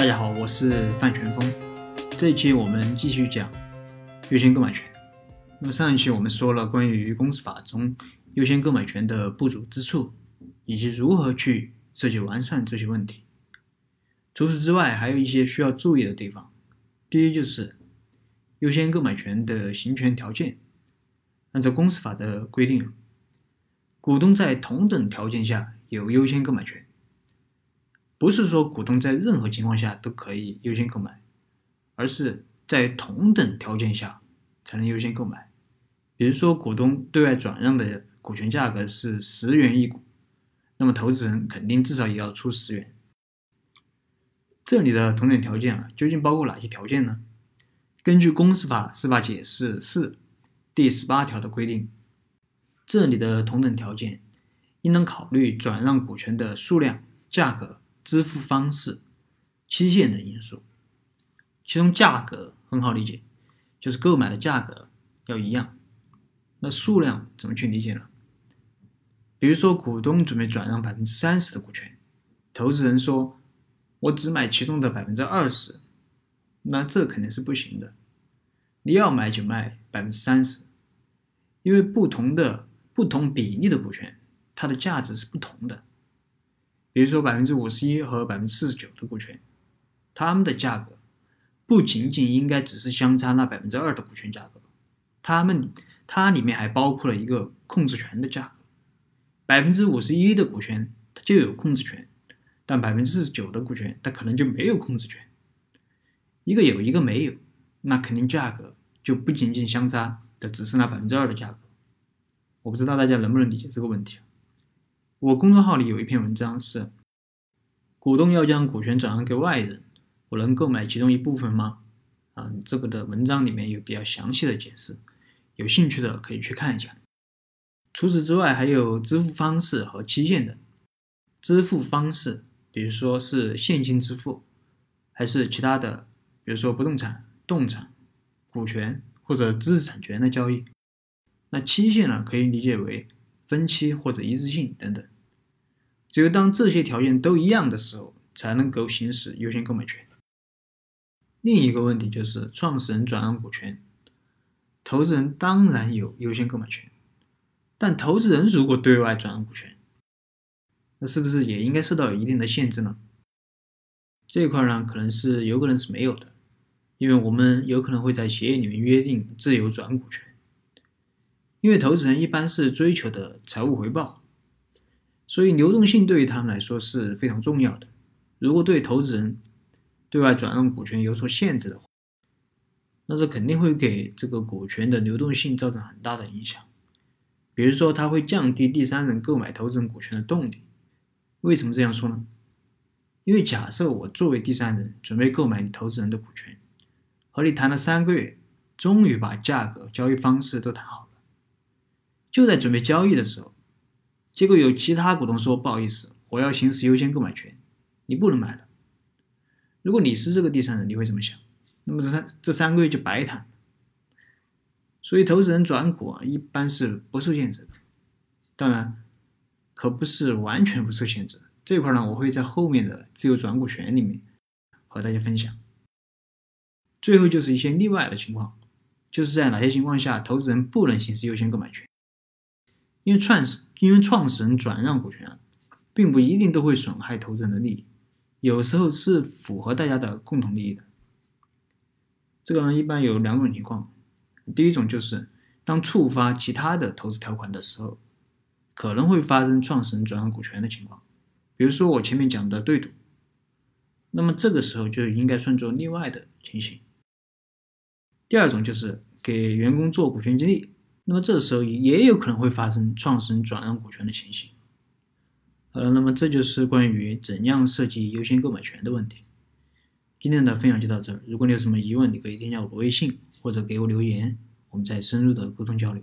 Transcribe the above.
大家好，我是范全峰。这一期我们继续讲优先购买权。那么上一期我们说了关于公司法中优先购买权的不足之处，以及如何去设计完善这些问题。除此之外，还有一些需要注意的地方。第一就是优先购买权的行权条件。按照公司法的规定，股东在同等条件下有优先购买权。不是说股东在任何情况下都可以优先购买，而是在同等条件下才能优先购买。比如说，股东对外转让的股权价格是十元一股，那么投资人肯定至少也要出十元。这里的同等条件啊，究竟包括哪些条件呢？根据公司法司法解释四第十八条的规定，这里的同等条件应当考虑转让股权的数量、价格。支付方式、期限等因素，其中价格很好理解，就是购买的价格要一样。那数量怎么去理解呢？比如说，股东准备转让百分之三十的股权，投资人说：“我只买其中的百分之二十。”那这肯定是不行的。你要买就卖百分之三十，因为不同的不同比例的股权，它的价值是不同的。比如说，百分之五十一和百分之四十九的股权，它们的价格不仅仅应该只是相差那百分之二的股权价格，它们它里面还包括了一个控制权的价格。百分之五十一的股权它就有控制权，但百分之四十九的股权它可能就没有控制权。一个有一个没有，那肯定价格就不仅仅相差的只是那百分之二的价格。我不知道大家能不能理解这个问题。我公众号里有一篇文章是：股东要将股权转让给外人，我能购买其中一部分吗？啊，这个的文章里面有比较详细的解释，有兴趣的可以去看一下。除此之外，还有支付方式和期限等。支付方式，比如说是现金支付，还是其他的，比如说不动产、动产、股权或者知识产权的交易。那期限呢，可以理解为。分期或者一致性等等，只有当这些条件都一样的时候，才能够行使优先购买权。另一个问题就是创始人转让股权，投资人当然有优先购买权，但投资人如果对外转让股权，那是不是也应该受到一定的限制呢？这一块呢，可能是有可能是没有的，因为我们有可能会在协议里面约定自由转股权。因为投资人一般是追求的财务回报，所以流动性对于他们来说是非常重要的。如果对投资人对外转让股权有所限制的话，那这肯定会给这个股权的流动性造成很大的影响。比如说，它会降低第三人购买投资人股权的动力。为什么这样说呢？因为假设我作为第三人准备购买你投资人的股权，和你谈了三个月，终于把价格、交易方式都谈好了。就在准备交易的时候，结果有其他股东说：“不好意思，我要行使优先购买权，你不能买了。”如果你是这个第三人，你会怎么想？那么这三这三个月就白谈。所以，投资人转股啊，一般是不受限制的。当然，可不是完全不受限制。这块呢，我会在后面的自由转股权里面和大家分享。最后就是一些例外的情况，就是在哪些情况下投资人不能行使优先购买权。因为创始因为创始人转让股权，并不一定都会损害投资人的利益，有时候是符合大家的共同利益的。这个呢，一般有两种情况，第一种就是当触发其他的投资条款的时候，可能会发生创始人转让股权的情况，比如说我前面讲的对赌，那么这个时候就应该算作另外的情形。第二种就是给员工做股权激励。那么这时候也有可能会发生创始人转让股权的情形。好了，那么这就是关于怎样设计优先购买权的问题。今天的分享就到这儿，如果你有什么疑问，你可以添加我的微信或者给我留言，我们再深入的沟通交流。